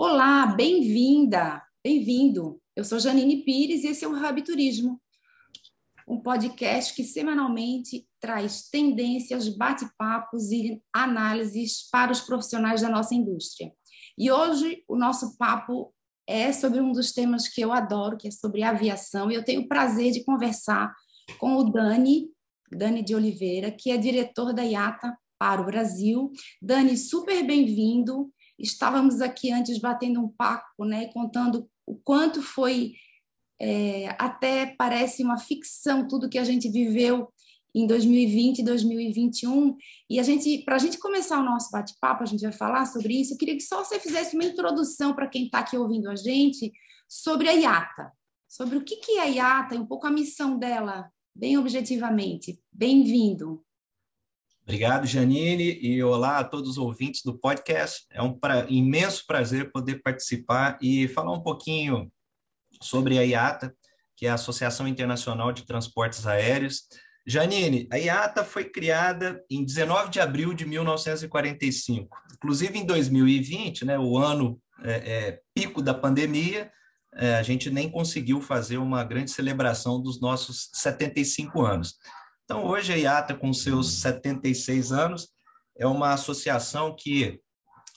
Olá, bem-vinda, bem-vindo. Eu sou Janine Pires e esse é o Hub Turismo, um podcast que semanalmente traz tendências, bate-papos e análises para os profissionais da nossa indústria. E hoje o nosso papo é sobre um dos temas que eu adoro, que é sobre aviação, e eu tenho o prazer de conversar com o Dani, Dani de Oliveira, que é diretor da IATA para o Brasil. Dani, super bem-vindo. Estávamos aqui antes batendo um papo, né, contando o quanto foi é, até parece uma ficção tudo que a gente viveu em 2020 e 2021. E a gente, para a gente começar o nosso bate-papo, a gente vai falar sobre isso. Eu queria que só você fizesse uma introdução para quem está aqui ouvindo a gente sobre a IATA, sobre o que, que é a IATA e um pouco a missão dela, bem objetivamente. Bem-vindo. Obrigado, Janine, e olá a todos os ouvintes do podcast. É um pra, imenso prazer poder participar e falar um pouquinho sobre a IATA, que é a Associação Internacional de Transportes Aéreos. Janine, a IATA foi criada em 19 de abril de 1945. Inclusive, em 2020, né, o ano é, é, pico da pandemia, é, a gente nem conseguiu fazer uma grande celebração dos nossos 75 anos. Então, hoje a IATA, com seus 76 anos, é uma associação que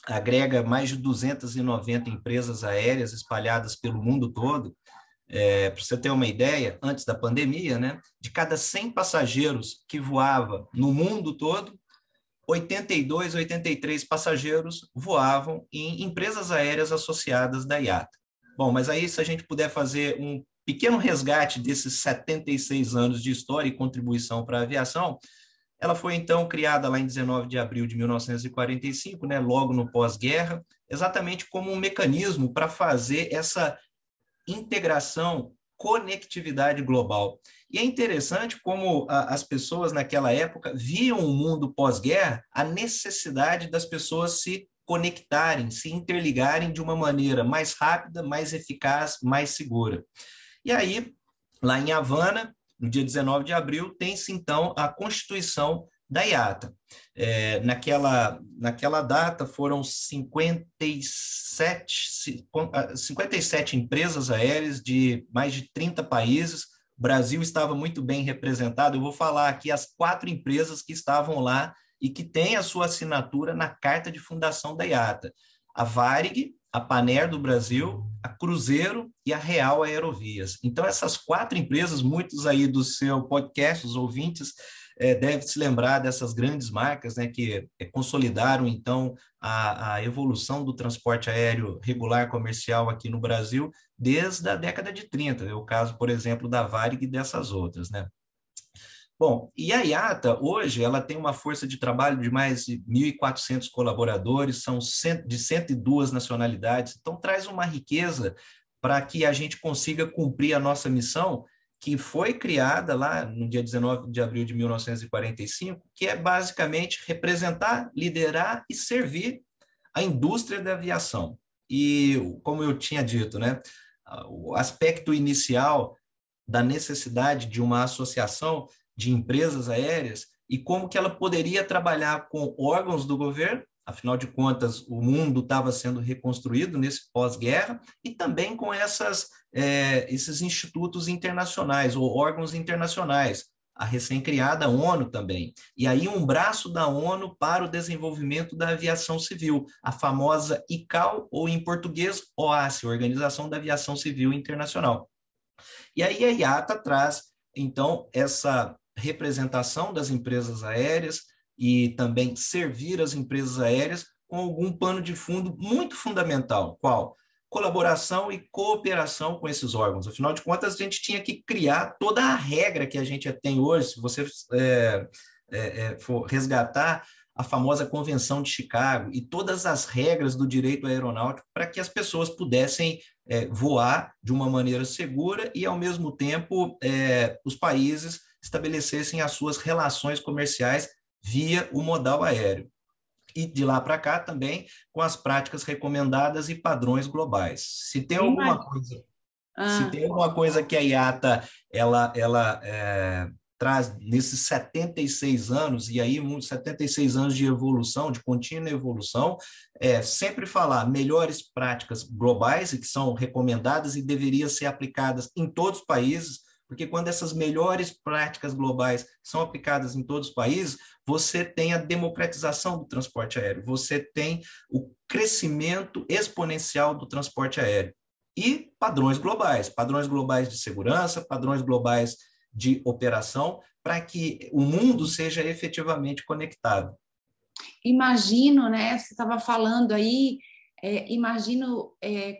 agrega mais de 290 empresas aéreas espalhadas pelo mundo todo. É, Para você ter uma ideia, antes da pandemia, né, de cada 100 passageiros que voava no mundo todo, 82, 83 passageiros voavam em empresas aéreas associadas da IATA. Bom, mas aí se a gente puder fazer um pequeno resgate desses 76 anos de história e contribuição para a aviação, ela foi então criada lá em 19 de abril de 1945, né, logo no pós-guerra, exatamente como um mecanismo para fazer essa integração, conectividade global. E é interessante como a, as pessoas naquela época viam o mundo pós-guerra, a necessidade das pessoas se conectarem, se interligarem de uma maneira mais rápida, mais eficaz, mais segura. E aí, lá em Havana, no dia 19 de abril, tem-se então a constituição da IATA. É, naquela, naquela data foram 57, 57 empresas aéreas de mais de 30 países. O Brasil estava muito bem representado. Eu vou falar aqui as quatro empresas que estavam lá e que têm a sua assinatura na carta de fundação da IATA. A Varig, a Paner do Brasil, a Cruzeiro e a Real Aerovias. Então, essas quatro empresas, muitos aí do seu podcast, os ouvintes, é, devem se lembrar dessas grandes marcas né, que é, consolidaram, então, a, a, evolução do transporte aéreo regular comercial aqui no Brasil desde a década de 30. É o caso, por exemplo, da Varig e dessas outras, né? Bom, e a IATA, hoje, ela tem uma força de trabalho de mais de 1.400 colaboradores, são de 102 nacionalidades, então traz uma riqueza para que a gente consiga cumprir a nossa missão, que foi criada lá no dia 19 de abril de 1945, que é basicamente representar, liderar e servir a indústria da aviação. E, como eu tinha dito, né, o aspecto inicial da necessidade de uma associação de empresas aéreas e como que ela poderia trabalhar com órgãos do governo, afinal de contas, o mundo estava sendo reconstruído nesse pós-guerra, e também com essas, é, esses institutos internacionais ou órgãos internacionais, a recém-criada ONU também. E aí um braço da ONU para o desenvolvimento da aviação civil, a famosa ICAO, ou em português, OACI, Organização da Aviação Civil Internacional. E aí a IATA traz, então, essa representação das empresas aéreas e também servir as empresas aéreas com algum pano de fundo muito fundamental. Qual? Colaboração e cooperação com esses órgãos. Afinal de contas, a gente tinha que criar toda a regra que a gente tem hoje. Se você é, é, é, for resgatar a famosa Convenção de Chicago e todas as regras do direito aeronáutico para que as pessoas pudessem é, voar de uma maneira segura e, ao mesmo tempo, é, os países estabelecessem as suas relações comerciais via o modal aéreo. E de lá para cá também com as práticas recomendadas e padrões globais. Se tem alguma coisa, ah. se tem alguma coisa que a IATA ela, ela é, traz nesses 76 anos, e aí 76 anos de evolução, de contínua evolução, é sempre falar melhores práticas globais, e que são recomendadas e deveriam ser aplicadas em todos os países, porque quando essas melhores práticas globais são aplicadas em todos os países, você tem a democratização do transporte aéreo, você tem o crescimento exponencial do transporte aéreo e padrões globais, padrões globais de segurança, padrões globais de operação, para que o mundo seja efetivamente conectado. Imagino, né? Você estava falando aí, é, imagino é,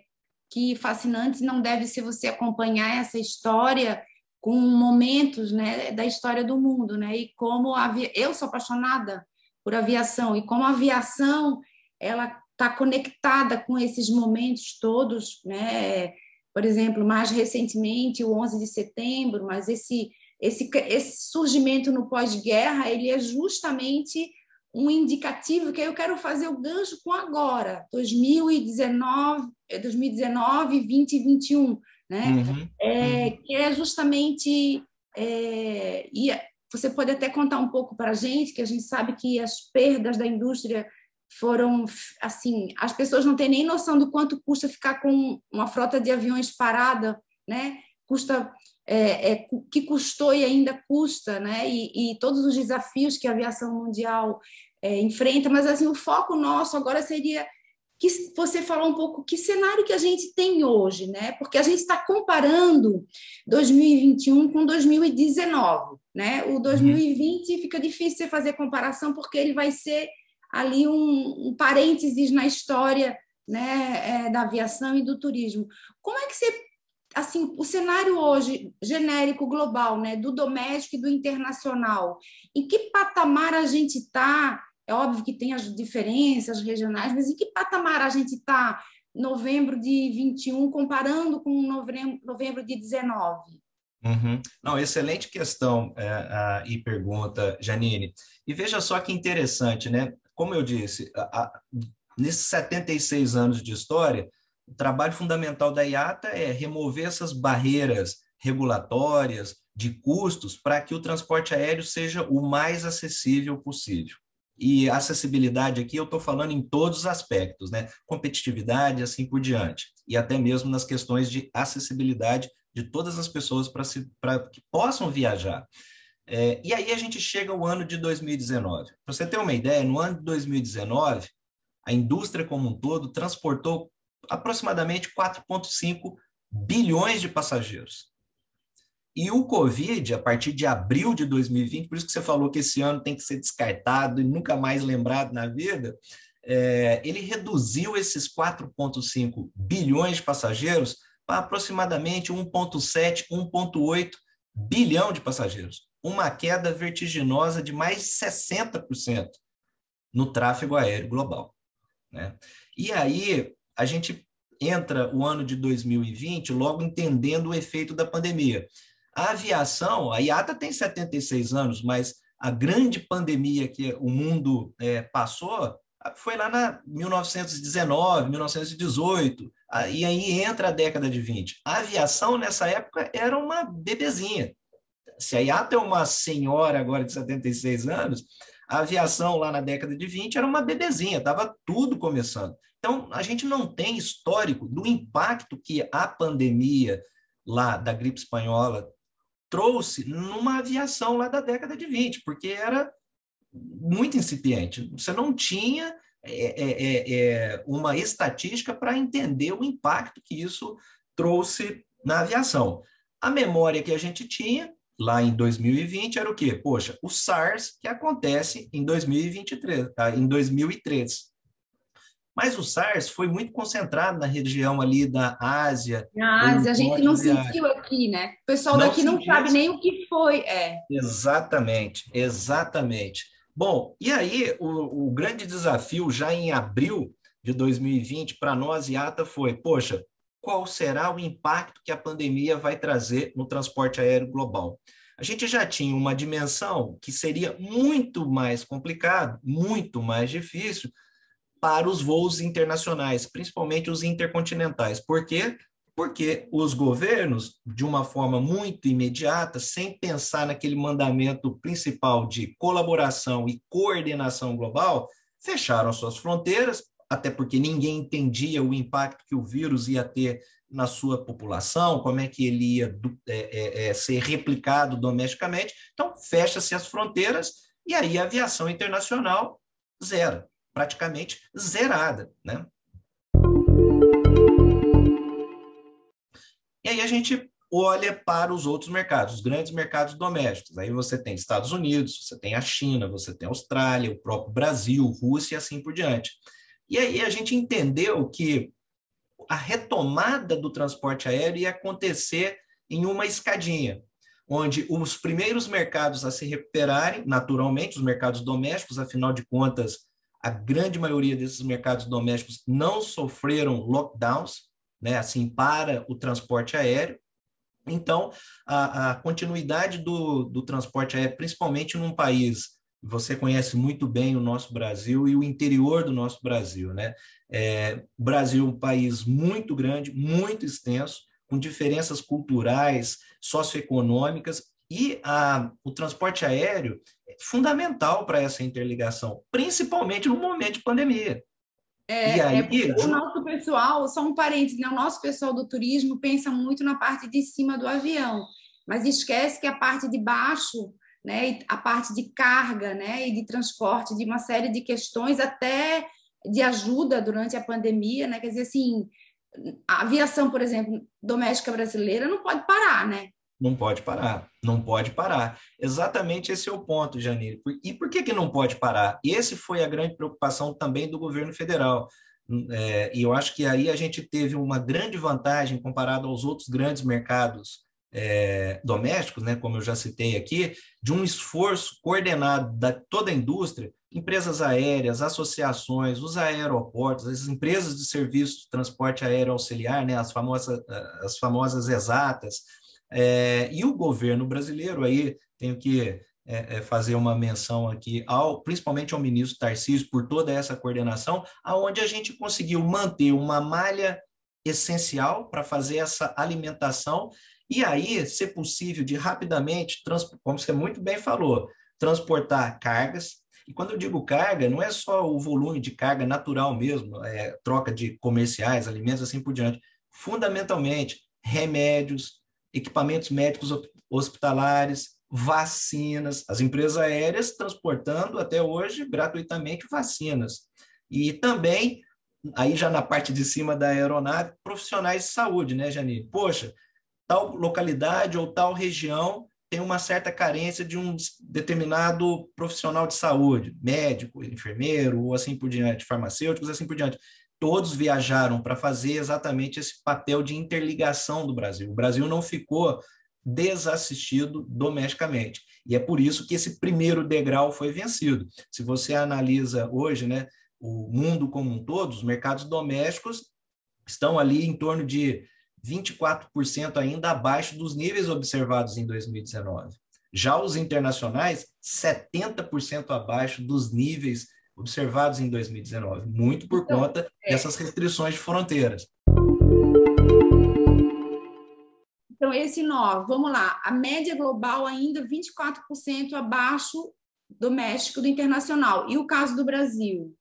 que fascinante não deve ser você acompanhar essa história com momentos, né, da história do mundo, né? E como a eu sou apaixonada por aviação e como a aviação ela está conectada com esses momentos todos, né? Por exemplo, mais recentemente, o 11 de setembro, mas esse, esse, esse surgimento no pós-guerra, ele é justamente um indicativo que eu quero fazer o gancho com agora, 2019, 2019 20 e 21, né? Uhum, é, uhum. Que é justamente é, e você pode até contar um pouco para a gente, que a gente sabe que as perdas da indústria foram assim, as pessoas não têm nem noção do quanto custa ficar com uma frota de aviões parada, né? Custa é, é, que custou e ainda custa, né? E, e, todos os desafios que a aviação mundial é, enfrenta, mas assim o foco nosso agora seria que você falou um pouco que cenário que a gente tem hoje, né? Porque a gente está comparando 2021 com 2019, né? O 2020 uhum. fica difícil você fazer comparação porque ele vai ser ali um, um parênteses na história né, é, da aviação e do turismo. Como é que você, assim, o cenário hoje genérico global, né, do doméstico e do internacional, em que patamar a gente está? É óbvio que tem as diferenças regionais, mas em que patamar a gente está novembro de 21 comparando com novembro, de 19? Uhum. Não, excelente questão é, a, e pergunta, Janine. E veja só que interessante, né? como eu disse, a, a, nesses 76 anos de história, o trabalho fundamental da IATA é remover essas barreiras regulatórias, de custos, para que o transporte aéreo seja o mais acessível possível. E acessibilidade aqui eu estou falando em todos os aspectos, né? Competitividade, assim por diante. E até mesmo nas questões de acessibilidade de todas as pessoas para que possam viajar. É, e aí a gente chega ao ano de 2019. Para você ter uma ideia, no ano de 2019, a indústria como um todo transportou aproximadamente 4,5 bilhões de passageiros. E o Covid, a partir de abril de 2020, por isso que você falou que esse ano tem que ser descartado e nunca mais lembrado na vida, é, ele reduziu esses 4,5 bilhões de passageiros para aproximadamente 1,7, 1,8 bilhão de passageiros uma queda vertiginosa de mais 60% no tráfego aéreo global. Né? E aí a gente entra o ano de 2020 logo entendendo o efeito da pandemia. A aviação, a IATA tem 76 anos, mas a grande pandemia que o mundo é, passou foi lá na 1919, 1918, e aí entra a década de 20. A aviação nessa época era uma bebezinha se a IATA é uma senhora agora de 76 anos, a aviação lá na década de 20 era uma bebezinha, estava tudo começando. Então, a gente não tem histórico do impacto que a pandemia lá da gripe espanhola trouxe numa aviação lá da década de 20, porque era muito incipiente. Você não tinha é, é, é, é uma estatística para entender o impacto que isso trouxe na aviação. A memória que a gente tinha lá em 2020 era o quê? Poxa, o SARS que acontece em 2023, tá? em 2003. Mas o SARS foi muito concentrado na região ali da Ásia. Na Ásia, a gente não sentiu aqui, né? O pessoal não daqui não sabe nem o que foi. É. Exatamente, exatamente. Bom, e aí o, o grande desafio já em abril de 2020 para nós, IATA, foi, poxa, qual será o impacto que a pandemia vai trazer no transporte aéreo global. A gente já tinha uma dimensão que seria muito mais complicado, muito mais difícil para os voos internacionais, principalmente os intercontinentais. Por quê? Porque os governos, de uma forma muito imediata, sem pensar naquele mandamento principal de colaboração e coordenação global, fecharam suas fronteiras, até porque ninguém entendia o impacto que o vírus ia ter na sua população, como é que ele ia é, é, é, ser replicado domesticamente. Então, fecha-se as fronteiras e aí a aviação internacional zera, praticamente zerada. Né? E aí a gente olha para os outros mercados, os grandes mercados domésticos. Aí você tem Estados Unidos, você tem a China, você tem a Austrália, o próprio Brasil, Rússia e assim por diante. E aí a gente entendeu que a retomada do transporte aéreo ia acontecer em uma escadinha, onde os primeiros mercados a se recuperarem, naturalmente, os mercados domésticos, afinal de contas, a grande maioria desses mercados domésticos não sofreram lockdowns, né, assim, para o transporte aéreo. Então, a, a continuidade do, do transporte aéreo, principalmente num país você conhece muito bem o nosso Brasil e o interior do nosso Brasil, né? É, o Brasil é um país muito grande, muito extenso, com diferenças culturais, socioeconômicas, e a, o transporte aéreo é fundamental para essa interligação, principalmente no momento de pandemia. É, e aí, é o nosso pessoal, só um parênteses, né? o nosso pessoal do turismo pensa muito na parte de cima do avião, mas esquece que a parte de baixo né, a parte de carga né, e de transporte, de uma série de questões, até de ajuda durante a pandemia, né? Quer dizer, assim, a aviação, por exemplo, doméstica brasileira não pode parar, né? Não pode parar, não pode parar. Exatamente esse é o ponto, Janine. E por que, que não pode parar? Esse foi a grande preocupação também do governo federal. É, e eu acho que aí a gente teve uma grande vantagem comparado aos outros grandes mercados é, domésticos, né, como eu já citei aqui, de um esforço coordenado da toda a indústria, empresas aéreas, associações, os aeroportos, as empresas de serviço de transporte aéreo auxiliar, né, as, famosas, as famosas exatas, é, e o governo brasileiro, aí tenho que é, é, fazer uma menção aqui, ao, principalmente ao ministro Tarcísio, por toda essa coordenação, aonde a gente conseguiu manter uma malha essencial para fazer essa alimentação e aí, ser possível de rapidamente, como você muito bem falou, transportar cargas. E quando eu digo carga, não é só o volume de carga natural mesmo, é, troca de comerciais, alimentos, assim por diante. Fundamentalmente, remédios, equipamentos médicos hospitalares, vacinas, as empresas aéreas transportando até hoje gratuitamente vacinas. E também, aí já na parte de cima da aeronave, profissionais de saúde, né, Janine? Poxa, tal localidade ou tal região tem uma certa carência de um determinado profissional de saúde, médico, enfermeiro, ou assim por diante, farmacêuticos, assim por diante. Todos viajaram para fazer exatamente esse papel de interligação do Brasil. O Brasil não ficou desassistido domesticamente. E é por isso que esse primeiro degrau foi vencido. Se você analisa hoje, né, o mundo como um todo, os mercados domésticos estão ali em torno de 24% ainda abaixo dos níveis observados em 2019. Já os internacionais, 70% abaixo dos níveis observados em 2019, muito por então, conta é. dessas restrições de fronteiras. Então, esse nó, vamos lá, a média global ainda 24% abaixo doméstico do internacional. E o caso do Brasil?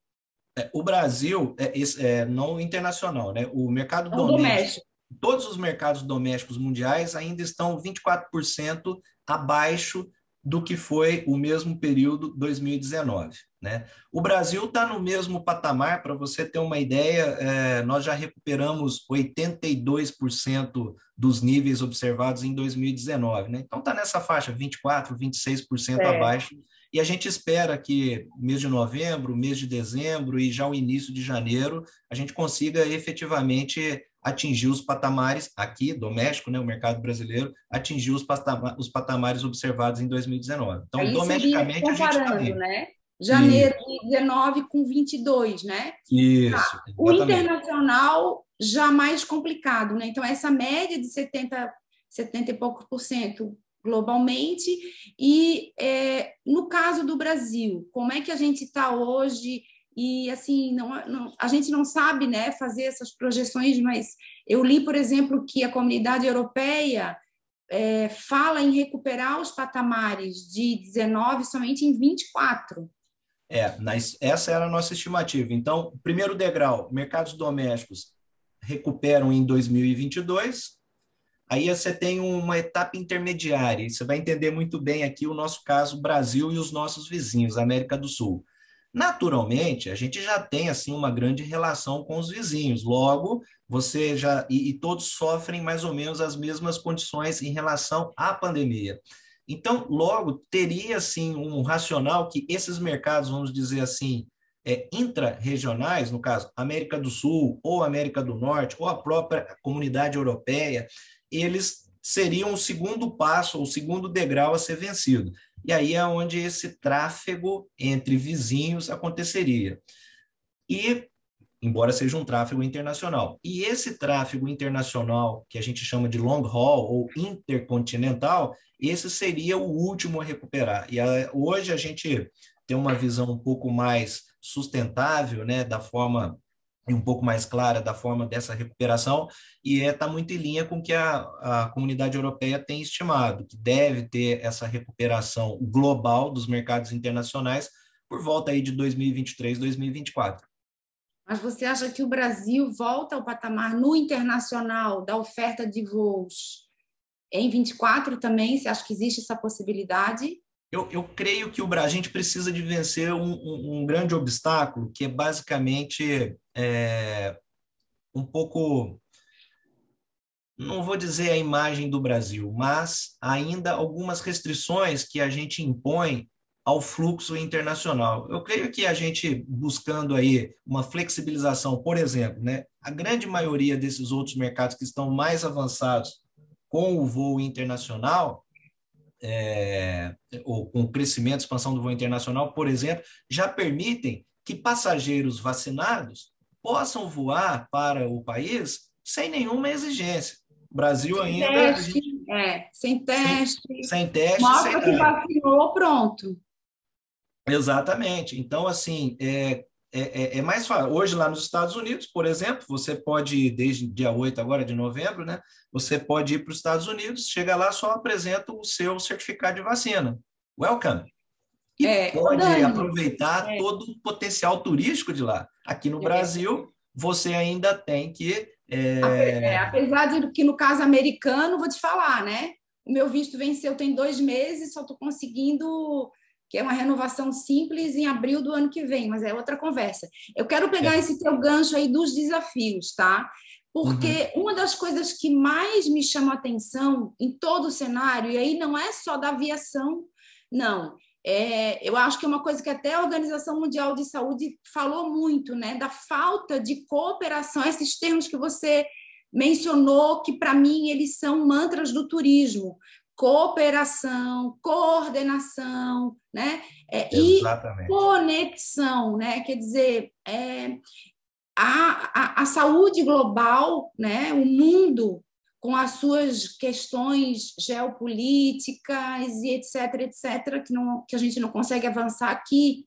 É, o Brasil, é, é, não internacional, né? O mercado é doméstico, doméstico todos os mercados domésticos mundiais ainda estão 24% abaixo do que foi o mesmo período 2019. Né? O Brasil está no mesmo patamar, para você ter uma ideia, é, nós já recuperamos 82% dos níveis observados em 2019. Né? Então está nessa faixa, 24%, 26% é. abaixo. E a gente espera que mês de novembro, mês de dezembro e já o início de janeiro, a gente consiga efetivamente atingiu os patamares, aqui, doméstico, né, o mercado brasileiro, atingiu os, patama os patamares observados em 2019. Então, Aí domesticamente, a gente está né? Janeiro de 19 com 22, né? Isso. Tá. O internacional já mais complicado, né? Então, essa média de 70, 70 e pouco por cento globalmente. E é, no caso do Brasil, como é que a gente está hoje e assim não, não, a gente não sabe né fazer essas projeções mas eu li por exemplo que a comunidade europeia é, fala em recuperar os patamares de 19 somente em 24 é essa era a nossa estimativa então primeiro degrau mercados domésticos recuperam em 2022 Aí você tem uma etapa intermediária, você vai entender muito bem aqui o nosso caso Brasil e os nossos vizinhos, América do Sul. Naturalmente, a gente já tem assim uma grande relação com os vizinhos. Logo, você já e, e, todos sofrem mais ou menos as mesmas condições em relação à pandemia. Então, logo teria assim um racional que esses mercados, vamos dizer assim, é, intra-regionais, no caso América do Sul ou América do Norte ou a própria comunidade europeia, eles seriam o segundo passo, o segundo degrau a ser vencido. E aí é onde esse tráfego entre vizinhos aconteceria. E, embora seja um tráfego internacional. E esse tráfego internacional, que a gente chama de long haul ou intercontinental, esse seria o último a recuperar. E a, hoje a gente tem uma visão um pouco mais sustentável, né, da forma um pouco mais clara da forma dessa recuperação e está é, tá muito em linha com o que a, a comunidade europeia tem estimado, que deve ter essa recuperação global dos mercados internacionais por volta aí de 2023, 2024. Mas você acha que o Brasil volta ao patamar no internacional da oferta de voos em 24 também? Você acha que existe essa possibilidade? Eu, eu creio que o Brasil, a gente precisa de vencer um, um, um grande obstáculo, que é basicamente é, um pouco, não vou dizer a imagem do Brasil, mas ainda algumas restrições que a gente impõe ao fluxo internacional. Eu creio que a gente buscando aí uma flexibilização, por exemplo, né, a grande maioria desses outros mercados que estão mais avançados com o voo internacional, é, ou com o crescimento, expansão do voo internacional, por exemplo, já permitem que passageiros vacinados possam voar para o país sem nenhuma exigência. O Brasil sem ainda. Teste, gente, é, sem teste. Sem, sem teste. Mostra sem que vacinou, pronto. Exatamente. Então, assim, é, é, é, é, mais fácil. Hoje, lá nos Estados Unidos, por exemplo, você pode ir, desde dia 8 agora de novembro, né? Você pode ir para os Estados Unidos, chega lá, só apresenta o seu certificado de vacina. Welcome. E é, pode aproveitar é. todo o potencial turístico de lá. Aqui no é. Brasil, você ainda tem que. É, é... Apesar de que no caso americano, vou te falar, né? O meu visto venceu tem dois meses, só estou conseguindo que é uma renovação simples em abril do ano que vem, mas é outra conversa. Eu quero pegar é. esse teu gancho aí dos desafios, tá? Porque uhum. uma das coisas que mais me chama a atenção em todo o cenário, e aí não é só da aviação, não. É, eu acho que é uma coisa que até a Organização Mundial de Saúde falou muito, né? Da falta de cooperação, esses termos que você mencionou, que para mim eles são mantras do turismo cooperação, coordenação, né? É, e conexão, né? Quer dizer, é, a, a, a, saúde global, né? O mundo com as suas questões geopolíticas e etc, etc, que, não, que a gente não consegue avançar aqui,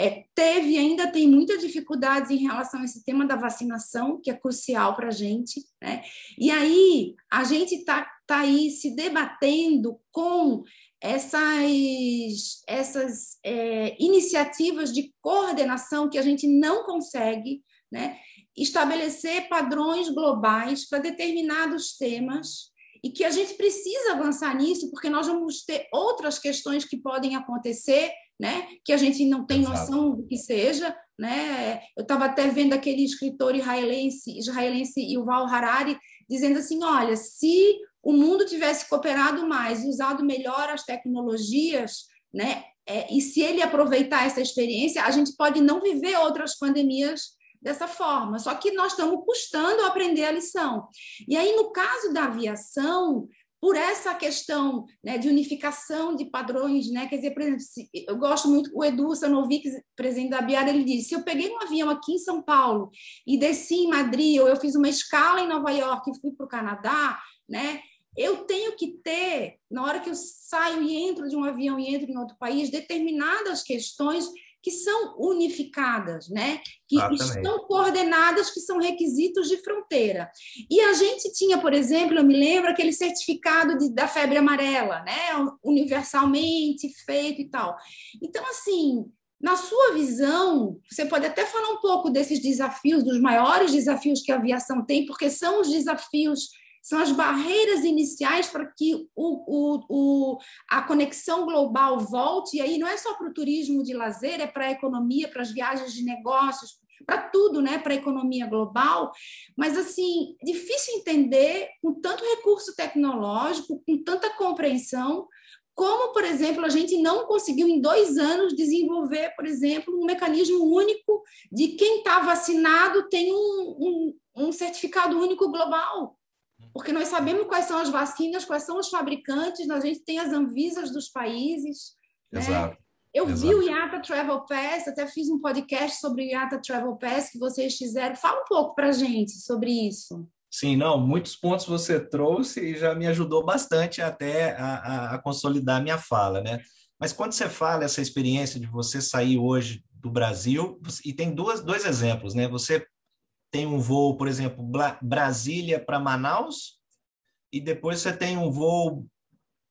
é, teve ainda tem muitas dificuldades em relação a esse tema da vacinação, que é crucial para a gente. Né? E aí, a gente está tá aí se debatendo com essas, essas é, iniciativas de coordenação que a gente não consegue né? estabelecer padrões globais para determinados temas e que a gente precisa avançar nisso, porque nós vamos ter outras questões que podem acontecer né? que a gente não tem Exato. noção do que seja. Né? Eu estava até vendo aquele escritor israelense, israelense Yuval Harari dizendo assim, olha, se o mundo tivesse cooperado mais usado melhor as tecnologias, né? É, e se ele aproveitar essa experiência, a gente pode não viver outras pandemias dessa forma. Só que nós estamos custando aprender a lição. E aí, no caso da aviação, por essa questão né, de unificação de padrões, né? Quer dizer, por exemplo, eu gosto muito o Edu Sanovic, presidente da Biara, ele disse: se eu peguei um avião aqui em São Paulo e desci em Madrid, ou eu fiz uma escala em Nova York e fui para o Canadá, né? Eu tenho que ter, na hora que eu saio e entro de um avião e entro em outro país, determinadas questões que são unificadas, né? que estão coordenadas, que são requisitos de fronteira. E a gente tinha, por exemplo, eu me lembro aquele certificado de, da febre amarela, né? universalmente feito e tal. Então, assim, na sua visão, você pode até falar um pouco desses desafios, dos maiores desafios que a aviação tem, porque são os desafios são as barreiras iniciais para que o, o, o, a conexão global volte, e aí não é só para o turismo de lazer, é para a economia, para as viagens de negócios, para tudo, né, para a economia global, mas assim, difícil entender com tanto recurso tecnológico, com tanta compreensão, como, por exemplo, a gente não conseguiu em dois anos desenvolver, por exemplo, um mecanismo único de quem está vacinado tem um, um, um certificado único global porque nós sabemos quais são as vacinas, quais são os fabricantes, a gente tem as Anvisas dos países. Né? Exato. Né? Eu Exato. vi o IATA Travel Pass, até fiz um podcast sobre o IATA Travel Pass que vocês fizeram. Fala um pouco para a gente sobre isso. Sim, não, muitos pontos você trouxe e já me ajudou bastante até a, a, a consolidar minha fala, né? Mas quando você fala essa experiência de você sair hoje do Brasil, e tem duas, dois exemplos, né? Você tem um voo, por exemplo, Brasília para Manaus, e depois você tem um voo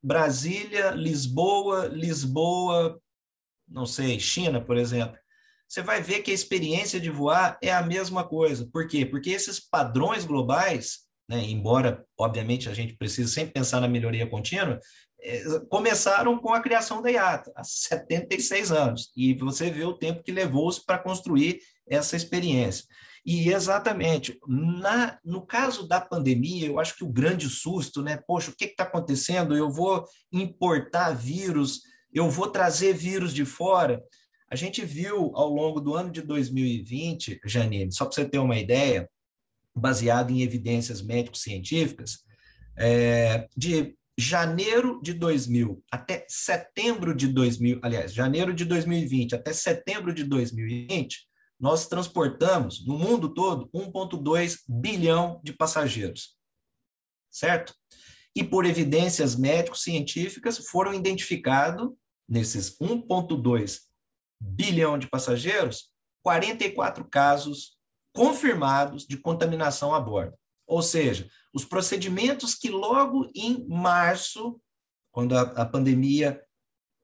Brasília, Lisboa, Lisboa, não sei, China, por exemplo. Você vai ver que a experiência de voar é a mesma coisa. Por quê? Porque esses padrões globais, né, embora, obviamente, a gente precisa sempre pensar na melhoria contínua, é, começaram com a criação da IATA, há 76 anos. E você vê o tempo que levou-se para construir essa experiência. E exatamente, na, no caso da pandemia, eu acho que o grande susto, né? Poxa, o que está acontecendo? Eu vou importar vírus, eu vou trazer vírus de fora. A gente viu ao longo do ano de 2020, Janine, só para você ter uma ideia, baseado em evidências médico-científicas, é, de janeiro de 2000 até setembro de 2000, aliás, janeiro de 2020 até setembro de 2020, nós transportamos no mundo todo 1,2 bilhão de passageiros. Certo? E por evidências médico-científicas foram identificados, nesses 1,2 bilhão de passageiros, 44 casos confirmados de contaminação a bordo. Ou seja, os procedimentos que logo em março, quando a, a pandemia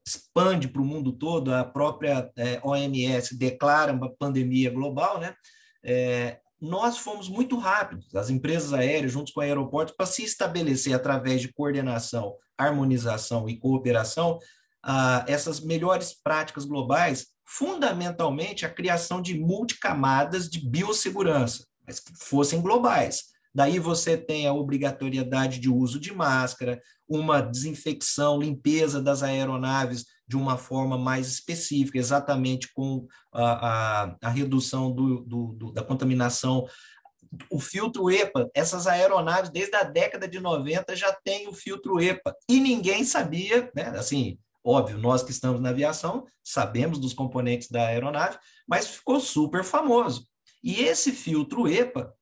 expande para o mundo todo, a própria é, OMS declara uma pandemia global, né? É, nós fomos muito rápidos, as empresas aéreas, junto com aeroportos, para se estabelecer através de coordenação, harmonização e cooperação, ah, essas melhores práticas globais, fundamentalmente a criação de multicamadas de biossegurança, mas que fossem globais. Daí você tem a obrigatoriedade de uso de máscara, uma desinfecção, limpeza das aeronaves de uma forma mais específica, exatamente com a, a, a redução do, do, do, da contaminação. O filtro EPA, essas aeronaves, desde a década de 90, já tem o filtro EPA. E ninguém sabia, né? assim, óbvio, nós que estamos na aviação sabemos dos componentes da aeronave, mas ficou super famoso. E esse filtro EPA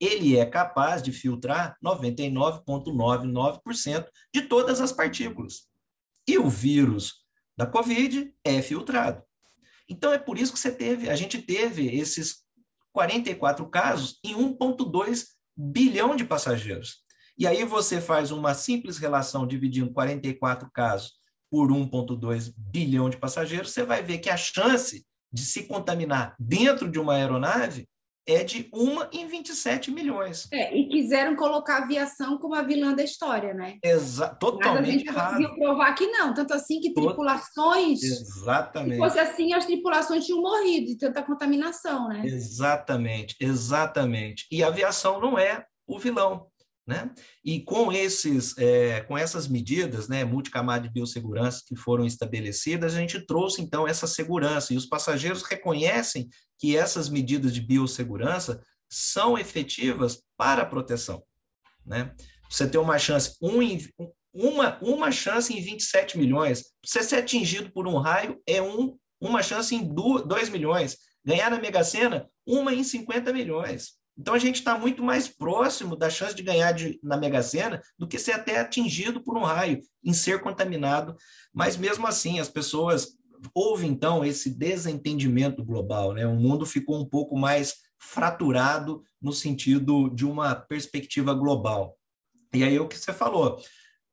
ele é capaz de filtrar 99,99% de todas as partículas. E o vírus da Covid é filtrado. Então é por isso que você teve, a gente teve esses 44 casos em 1,2 bilhão de passageiros. E aí você faz uma simples relação dividindo 44 casos por 1,2 bilhão de passageiros, você vai ver que a chance de se contaminar dentro de uma aeronave é de uma em 27 milhões. É, e quiseram colocar a aviação como a vilã da história, né? Exa totalmente Mas a gente errado. conseguiu provar que não, tanto assim que tripulações... Exatamente. Se fosse assim, as tripulações tinham morrido de tanta contaminação, né? Exatamente, exatamente. E a aviação não é o vilão. Né? E com, esses, é, com essas medidas, né, multicamada de biossegurança que foram estabelecidas, a gente trouxe então essa segurança e os passageiros reconhecem que essas medidas de biossegurança são efetivas para a proteção. Né? Você tem uma chance, um uma, uma chance em 27 milhões. Você ser atingido por um raio é um, uma chance em 2 milhões. Ganhar na Mega Sena, uma em 50 milhões. Então a gente está muito mais próximo da chance de ganhar de, na Mega Sena do que ser até atingido por um raio, em ser contaminado. Mas mesmo assim, as pessoas houve então esse desentendimento global, né? O mundo ficou um pouco mais fraturado no sentido de uma perspectiva global. E aí o que você falou,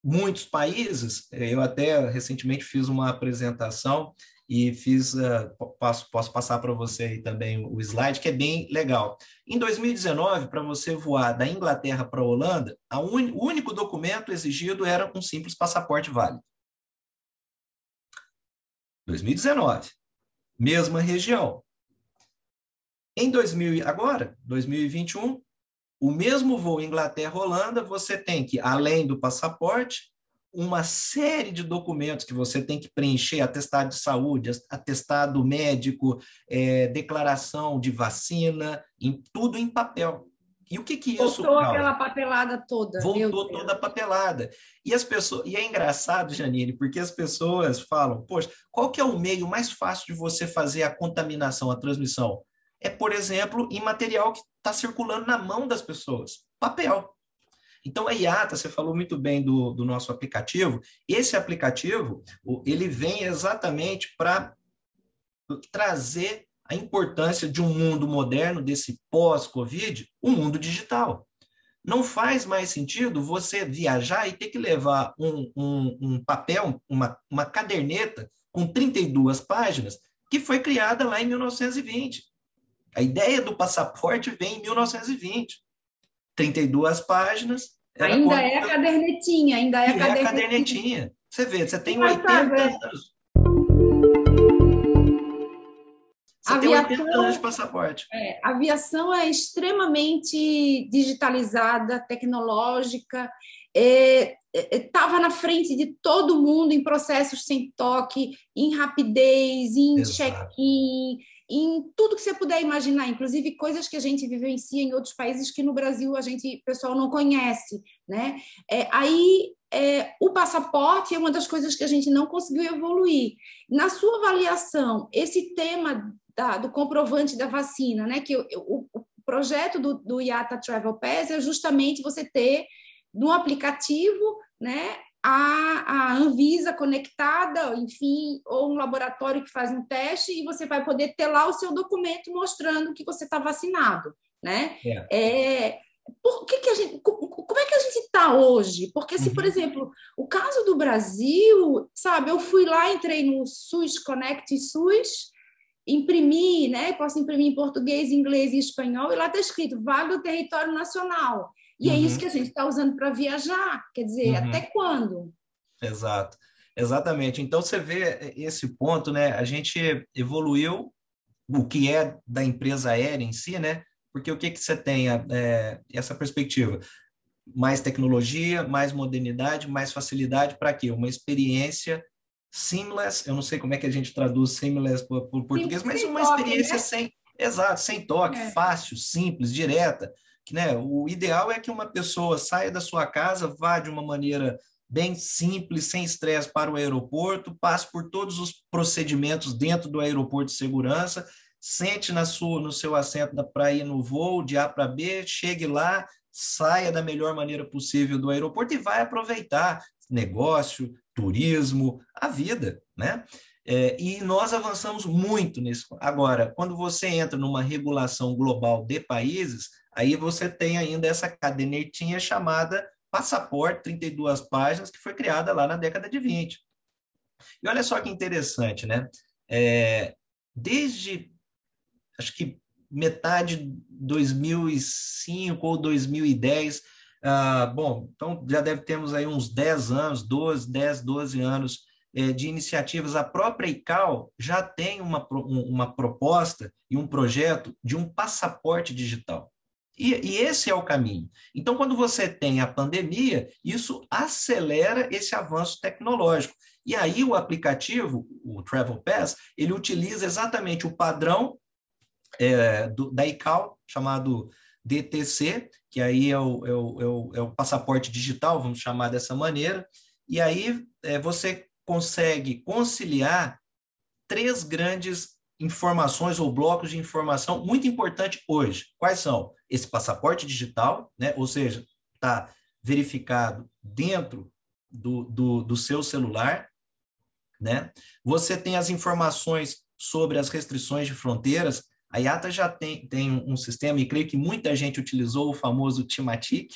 muitos países, eh, eu até recentemente fiz uma apresentação e fiz, uh, posso, posso passar para você aí também o slide, que é bem legal. Em 2019, para você voar da Inglaterra para a Holanda, a un... o único documento exigido era um simples passaporte válido. 2019, mesma região. Em 2000, agora, 2021, o mesmo voo Inglaterra-Holanda, você tem que, além do passaporte, uma série de documentos que você tem que preencher, atestado de saúde, atestado médico, é, declaração de vacina, em, tudo em papel. E o que que isso Voltou causa? aquela papelada toda. Voltou toda a papelada. E as pessoas, e é engraçado, Janine, porque as pessoas falam, poxa, qual que é o meio mais fácil de você fazer a contaminação, a transmissão? É, por exemplo, em material que está circulando na mão das pessoas, papel. Então, a IATA, você falou muito bem do, do nosso aplicativo, esse aplicativo, ele vem exatamente para trazer a importância de um mundo moderno, desse pós-Covid, um mundo digital. Não faz mais sentido você viajar e ter que levar um, um, um papel, uma, uma caderneta com 32 páginas, que foi criada lá em 1920. A ideia do passaporte vem em 1920. 32 páginas. Ainda é a cadernetinha, ainda é a cadernetinha. É a cadernetinha. Você vê, você tem 80 anos. Você aviação, tem 80 anos de passaporte. É, a aviação é extremamente digitalizada, tecnológica, estava é, é, na frente de todo mundo em processos sem toque, em rapidez, em check-in, em tudo que você puder imaginar, inclusive coisas que a gente vivencia em outros países que no Brasil a gente, pessoal não conhece, né? É, aí é, o passaporte é uma das coisas que a gente não conseguiu evoluir. Na sua avaliação, esse tema da, do comprovante da vacina, né? Que o, o projeto do, do IATA Travel Pass é justamente você ter no aplicativo, né? A, a Anvisa conectada, enfim, ou um laboratório que faz um teste e você vai poder ter lá o seu documento mostrando que você está vacinado, né? É. é por que, que a gente, como é que a gente está hoje? Porque se, uhum. por exemplo, o caso do Brasil, sabe, eu fui lá, entrei no SUS Connect SUS, imprimir, né? Posso imprimir em português, inglês e espanhol, e lá está escrito Vale do Território Nacional. E uhum. é isso uhum. que a gente está usando para viajar. Quer dizer, uhum. até quando? Exato. Exatamente. Então você vê esse ponto, né? A gente evoluiu o que é da empresa aérea em si, né? Porque o que, que você tem é, essa perspectiva? Mais tecnologia, mais modernidade, mais facilidade para quê? Uma experiência seamless, eu não sei como é que a gente traduz seamless por, por português, mas uma toque, experiência né? sem, exato, sem toque, é. fácil, simples, direta. Né, o ideal é que uma pessoa saia da sua casa, vá de uma maneira bem simples, sem estresse para o aeroporto, passe por todos os procedimentos dentro do aeroporto de segurança, sente na sua, no seu assento para ir no voo de A para B, chegue lá, saia da melhor maneira possível do aeroporto e vai aproveitar negócio, turismo, a vida, né? É, e nós avançamos muito nisso. Agora, quando você entra numa regulação global de países, aí você tem ainda essa cadernetinha chamada passaporte, 32 páginas, que foi criada lá na década de 20. E olha só que interessante, né? É, desde, acho que metade de 2005 ou 2010, ah, bom, então já deve termos aí uns 10 anos, 12, 10, 12 anos é, de iniciativas. A própria ICAO já tem uma, uma proposta e um projeto de um passaporte digital. E, e, esse é o caminho. Então, quando você tem a pandemia, isso acelera esse avanço tecnológico. E aí o aplicativo, o Travel Pass, ele utiliza exatamente o padrão é, do, da ICAO, chamado DTC, que aí é o, é o, é o, é o passaporte digital, vamos chamar dessa maneira, e aí é, você consegue conciliar três grandes informações ou blocos de informação muito importante hoje. Quais são? Esse passaporte digital, né? ou seja, está verificado dentro do, do, do seu celular, né? Você tem as informações sobre as restrições de fronteiras. A IATA já tem, tem um sistema, e creio que muita gente utilizou o famoso Timatic,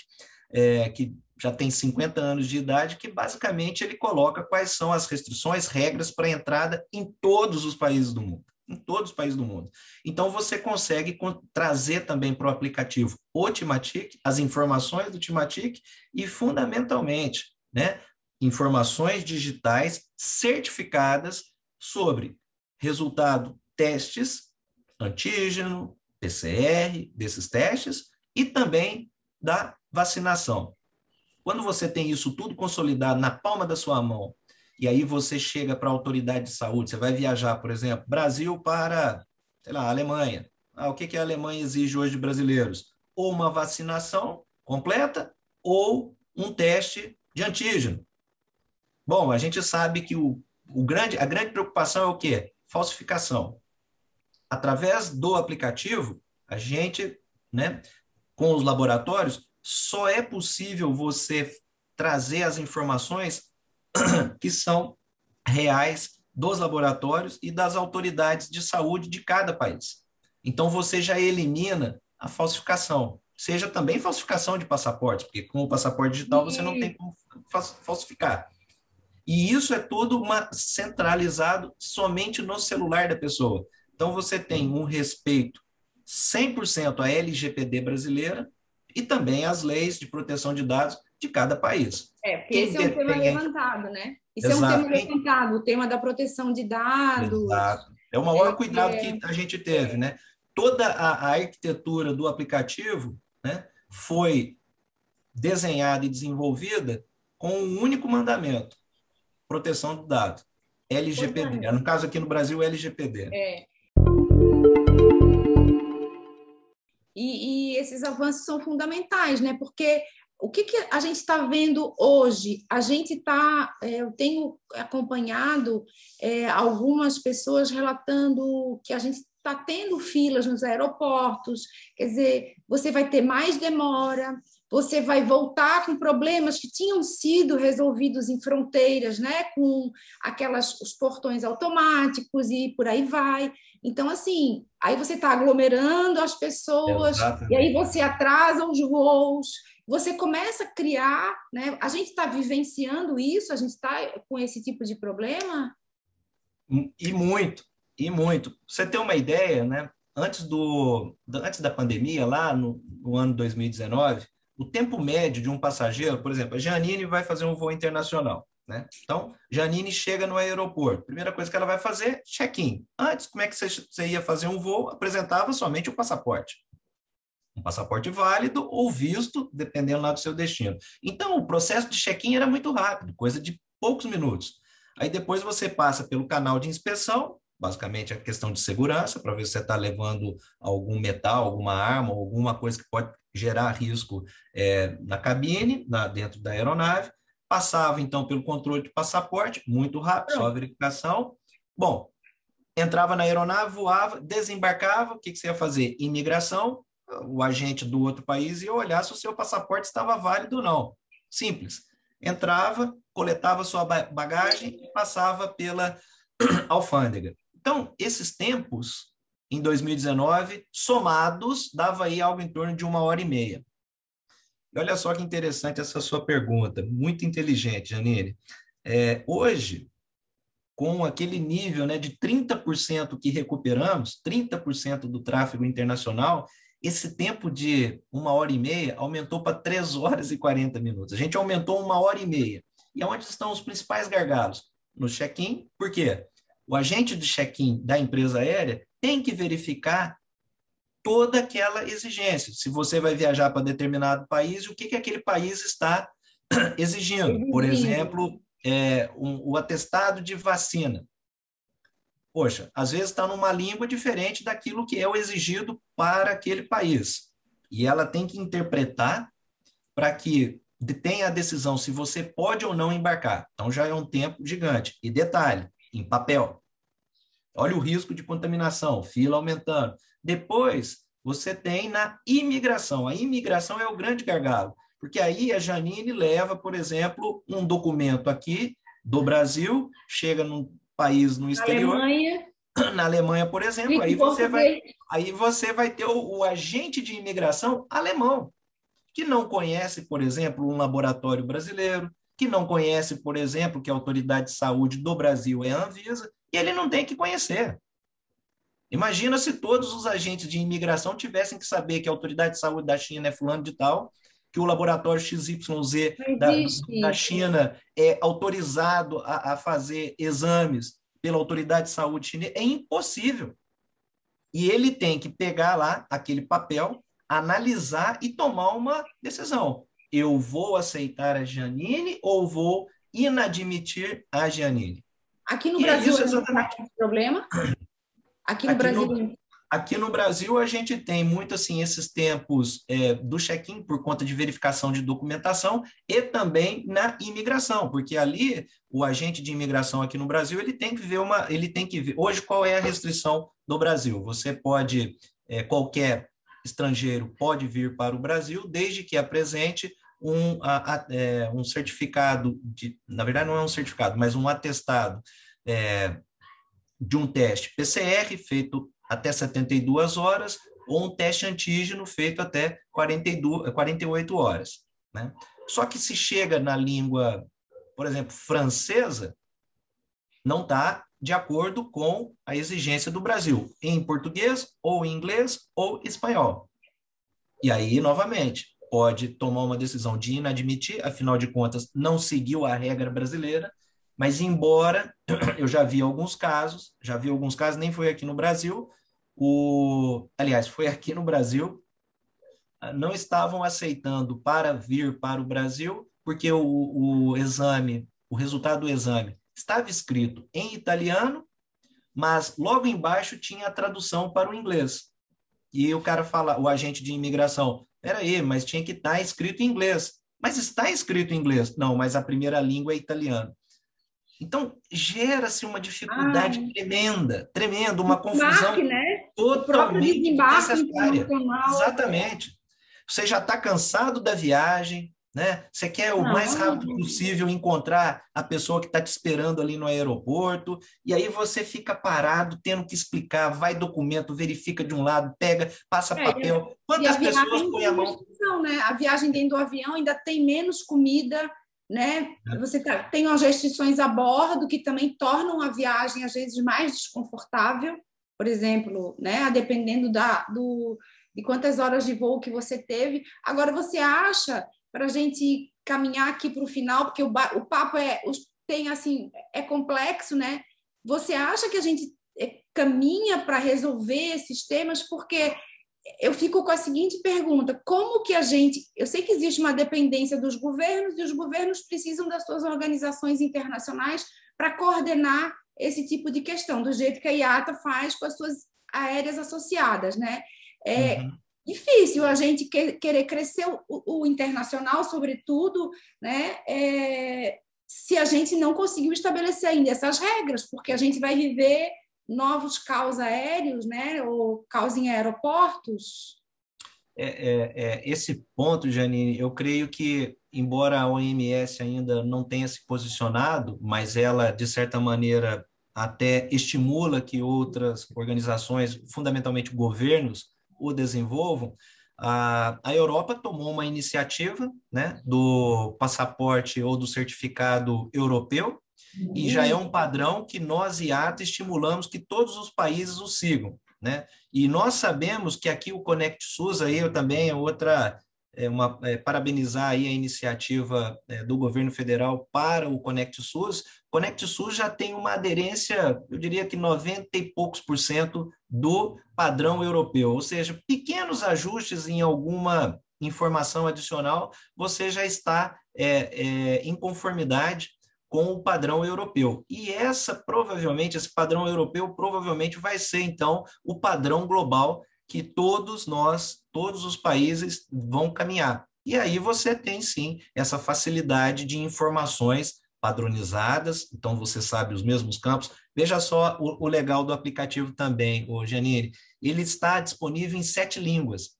é, que já tem 50 anos de idade, que basicamente ele coloca quais são as restrições, regras para entrada em todos os países do mundo. Em todos os países do mundo. Então, você consegue trazer também para o aplicativo o Timatic, as informações do Timatic e, fundamentalmente, né, informações digitais certificadas sobre resultado testes, antígeno, PCR, desses testes, e também da vacinação. Quando você tem isso tudo consolidado na palma da sua mão, e aí você chega para a autoridade de saúde, você vai viajar, por exemplo, Brasil para, sei lá, Alemanha. Ah, o que, que a Alemanha exige hoje de brasileiros? Ou uma vacinação completa, ou um teste de antígeno. Bom, a gente sabe que o, o grande, a grande preocupação é o quê? Falsificação. Através do aplicativo, a gente, né, com os laboratórios, só é possível você trazer as informações que são reais dos laboratórios e das autoridades de saúde de cada país. Então, você já elimina a falsificação, seja também falsificação de passaporte, porque com o passaporte digital você não tem como falsificar. E isso é tudo uma, centralizado somente no celular da pessoa. Então, você tem um respeito 100% à LGPD brasileira e também às leis de proteção de dados de cada país. É, porque Quem esse é um tema levantado, né? Isso é um tema levantado, o tema da proteção de dados. Exato. É o maior é, cuidado é... que a gente teve, né? Toda a, a arquitetura do aplicativo né, foi desenhada e desenvolvida com um único mandamento: proteção do dado. LGPD. É. No caso aqui no Brasil, LGPD. É. E, e, esses avanços são fundamentais, né? Porque o que, que a gente está vendo hoje? A gente está, é, eu tenho acompanhado é, algumas pessoas relatando que a gente está tendo filas nos aeroportos, quer dizer, você vai ter mais demora, você vai voltar com problemas que tinham sido resolvidos em fronteiras, né, com aquelas os portões automáticos e por aí vai. Então, assim, aí você está aglomerando as pessoas, Exatamente. e aí você atrasa os voos, você começa a criar, né? A gente está vivenciando isso, a gente está com esse tipo de problema? E muito, e muito. Você tem uma ideia, né? Antes, do, antes da pandemia, lá no, no ano 2019, o tempo médio de um passageiro, por exemplo, a Janine vai fazer um voo internacional. Né? Então, Janine chega no aeroporto. Primeira coisa que ela vai fazer, check-in. Antes, como é que você ia fazer um voo? Apresentava somente o passaporte. Um passaporte válido ou visto, dependendo lá do seu destino. Então, o processo de check-in era muito rápido, coisa de poucos minutos. Aí depois você passa pelo canal de inspeção, basicamente a questão de segurança, para ver se você está levando algum metal, alguma arma, alguma coisa que pode gerar risco é, na cabine, na, dentro da aeronave. Passava, então, pelo controle de passaporte, muito rápido, só a verificação. Bom, entrava na aeronave, voava, desembarcava, o que, que você ia fazer? Imigração, o agente do outro país ia olhar se o seu passaporte estava válido ou não. Simples. Entrava, coletava sua bagagem e passava pela alfândega. Então, esses tempos, em 2019, somados, dava aí algo em torno de uma hora e meia. E olha só que interessante essa sua pergunta, muito inteligente, Janine. É, hoje, com aquele nível né, de 30% que recuperamos, 30% do tráfego internacional, esse tempo de uma hora e meia aumentou para três horas e 40 minutos. A gente aumentou uma hora e meia. E onde estão os principais gargalos? No check-in, por quê? o agente de check-in da empresa aérea tem que verificar toda aquela exigência. Se você vai viajar para determinado país, o que, que aquele país está exigindo? Por exemplo, é, um, o atestado de vacina. Poxa, às vezes está numa língua diferente daquilo que é o exigido para aquele país. E ela tem que interpretar para que tenha a decisão se você pode ou não embarcar. Então já é um tempo gigante. E detalhe, em papel. Olha o risco de contaminação, fila aumentando. Depois, você tem na imigração. A imigração é o grande gargalo, porque aí a Janine leva, por exemplo, um documento aqui do Brasil, chega num país no exterior. Alemanha. Na Alemanha, por exemplo, aí você, vai, aí você vai ter o, o agente de imigração alemão, que não conhece, por exemplo, um laboratório brasileiro, que não conhece, por exemplo, que a autoridade de saúde do Brasil é a Anvisa, e ele não tem que conhecer. Imagina se todos os agentes de imigração tivessem que saber que a autoridade de saúde da China é fulano de tal, que o laboratório XYZ da, da, China é autorizado a, a, fazer exames pela autoridade de saúde chinesa, é impossível. E ele tem que pegar lá aquele papel, analisar e tomar uma decisão. Eu vou aceitar a Janine ou vou inadmitir a Janine? Aqui no e é Brasil é exatamente... é problema? Aqui no aqui Brasil no, Aqui no Brasil, a gente tem muito assim esses tempos é, do check-in por conta de verificação de documentação e também na imigração, porque ali o agente de imigração aqui no Brasil ele tem que ver uma, ele tem que ver. Hoje qual é a restrição do Brasil? Você pode é, qualquer estrangeiro pode vir para o Brasil desde que apresente um, a, a, é, um certificado de, na verdade não é um certificado, mas um atestado é, de um teste PCR feito até 72 horas, ou um teste antígeno feito até 42, 48 horas. Né? Só que se chega na língua, por exemplo, francesa, não está de acordo com a exigência do Brasil, em português, ou em inglês, ou espanhol. E aí, novamente, pode tomar uma decisão de inadmitir, afinal de contas, não seguiu a regra brasileira, mas embora eu já vi alguns casos, já vi alguns casos, nem foi aqui no Brasil, o, aliás, foi aqui no Brasil, não estavam aceitando para vir para o Brasil, porque o, o exame, o resultado do exame estava escrito em italiano, mas logo embaixo tinha a tradução para o inglês. E o cara fala, o agente de imigração, peraí, mas tinha que estar escrito em inglês. Mas está escrito em inglês. Não, mas a primeira língua é italiano. Então, gera-se uma dificuldade Ai. tremenda, tremenda, uma confusão né? Totalmente necessária. Exatamente. Você já está cansado da viagem, né? Você quer o não, mais rápido não. possível encontrar a pessoa que está te esperando ali no aeroporto, e aí você fica parado, tendo que explicar, vai documento, verifica de um lado, pega, passa é, papel. Quantas pessoas põem a mão? Né? A viagem dentro do avião ainda tem menos comida né? É. Você tá, tem as restrições a bordo que também tornam a viagem às vezes mais desconfortável, por exemplo, né? Dependendo da, do, de quantas horas de voo que você teve. Agora você acha para a gente caminhar aqui para o final, porque o, o papo é tem assim é complexo, né? Você acha que a gente é, caminha para resolver esses temas porque eu fico com a seguinte pergunta: como que a gente. Eu sei que existe uma dependência dos governos e os governos precisam das suas organizações internacionais para coordenar esse tipo de questão, do jeito que a IATA faz com as suas aéreas associadas, né? É uhum. difícil a gente querer crescer o, o internacional, sobretudo, né? É, se a gente não conseguiu estabelecer ainda essas regras, porque a gente vai viver novos caos aéreos, né, ou caos em aeroportos? É, é, é, esse ponto, Janine, eu creio que, embora a OMS ainda não tenha se posicionado, mas ela, de certa maneira, até estimula que outras organizações, fundamentalmente governos, o desenvolvam, a, Europa tomou uma iniciativa né, do passaporte ou do certificado europeu, e já é um padrão que nós, IATA, estimulamos que todos os países o sigam. Né? E nós sabemos que aqui o Conect SUS aí eu também é outra é uma é, parabenizar aí a iniciativa é, do governo federal para o Conect SUS. Conect SUS já tem uma aderência, eu diria que 90 e poucos por cento do padrão europeu, ou seja, pequenos ajustes em alguma informação adicional, você já está é, é em conformidade com o padrão europeu. E essa provavelmente, esse padrão europeu provavelmente vai ser então o padrão global que todos nós, todos os países vão caminhar. E aí você tem sim essa facilidade de informações padronizadas, então você sabe os mesmos campos. Veja só o, o legal do aplicativo também, o Janine, ele está disponível em sete línguas.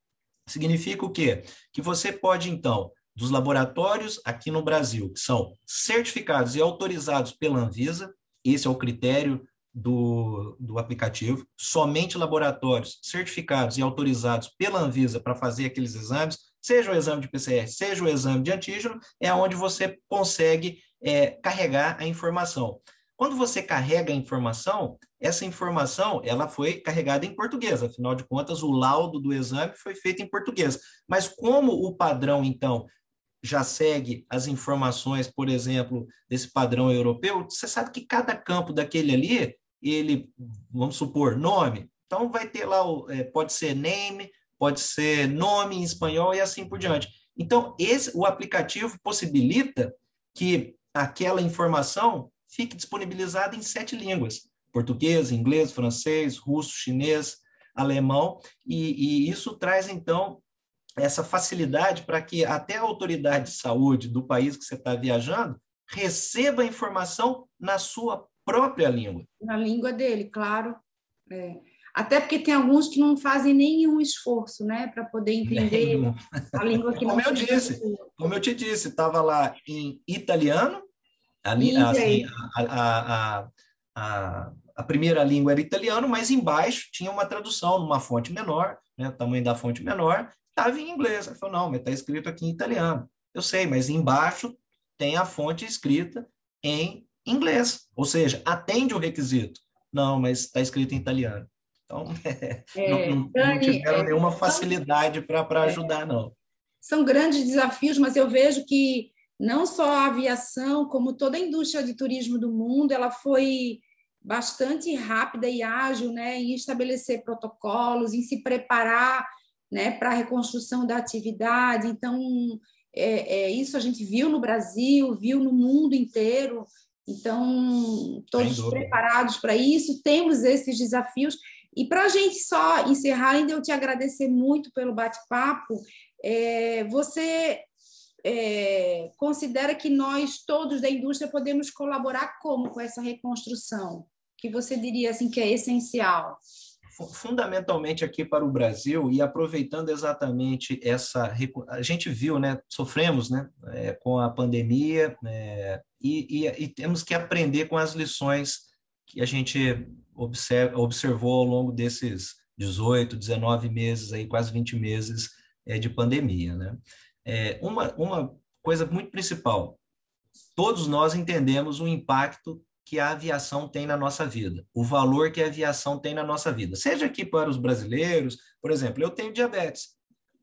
Significa o quê? Que você pode então dos laboratórios aqui no Brasil, que são certificados e autorizados pela Anvisa, esse é o critério do, do aplicativo. Somente laboratórios certificados e autorizados pela Anvisa para fazer aqueles exames, seja o exame de PCR, seja o exame de antígeno, é onde você consegue é, carregar a informação. Quando você carrega a informação, essa informação ela foi carregada em português, afinal de contas, o laudo do exame foi feito em português. Mas como o padrão, então, já segue as informações, por exemplo, desse padrão europeu, você sabe que cada campo daquele ali, ele, vamos supor, nome, então vai ter lá, o, é, pode ser name, pode ser nome em espanhol e assim por diante. Então, esse, o aplicativo possibilita que aquela informação fique disponibilizada em sete línguas: português, inglês, francês, russo, chinês, alemão, e, e isso traz, então, essa facilidade para que até a autoridade de saúde do país que você está viajando receba a informação na sua própria língua. Na língua dele, claro. É. Até porque tem alguns que não fazem nenhum esforço, né, para poder entender Nenhum. a língua que como não eu disse, como eu te disse, estava lá em italiano, ali, assim, a, a, a, a, primeira língua era italiano, mas embaixo tinha uma tradução numa fonte menor, né, o tamanho da fonte menor, estava em inglês. Ele falou, não, mas está escrito aqui em italiano. Eu sei, mas embaixo tem a fonte escrita em inglês, ou seja, atende o requisito. Não, mas está escrito em italiano. Então, é, não, não, Dani, não, tiveram é, nenhuma facilidade para ajudar, não. São grandes desafios, mas eu vejo que não só a aviação, como toda a indústria de turismo do mundo, ela foi bastante rápida e ágil né, em estabelecer protocolos, em se preparar né, para a reconstrução da atividade. Então, é, é, isso a gente viu no Brasil, viu no mundo inteiro. Então, todos preparados para isso, temos esses desafios. E para a gente só encerrar, ainda eu te agradecer muito pelo bate-papo. É, você é, considera que nós todos da indústria podemos colaborar como com essa reconstrução? Que você diria assim que é essencial? fundamentalmente aqui para o Brasil e aproveitando exatamente essa a gente viu né sofremos né é, com a pandemia é, e, e, e, temos que aprender com as lições que a gente observa, observou ao longo desses 18 19 meses aí quase 20 meses é, de pandemia né é, uma uma coisa muito principal todos nós entendemos o impacto que a aviação tem na nossa vida, o valor que a aviação tem na nossa vida. Seja aqui para os brasileiros, por exemplo, eu tenho diabetes.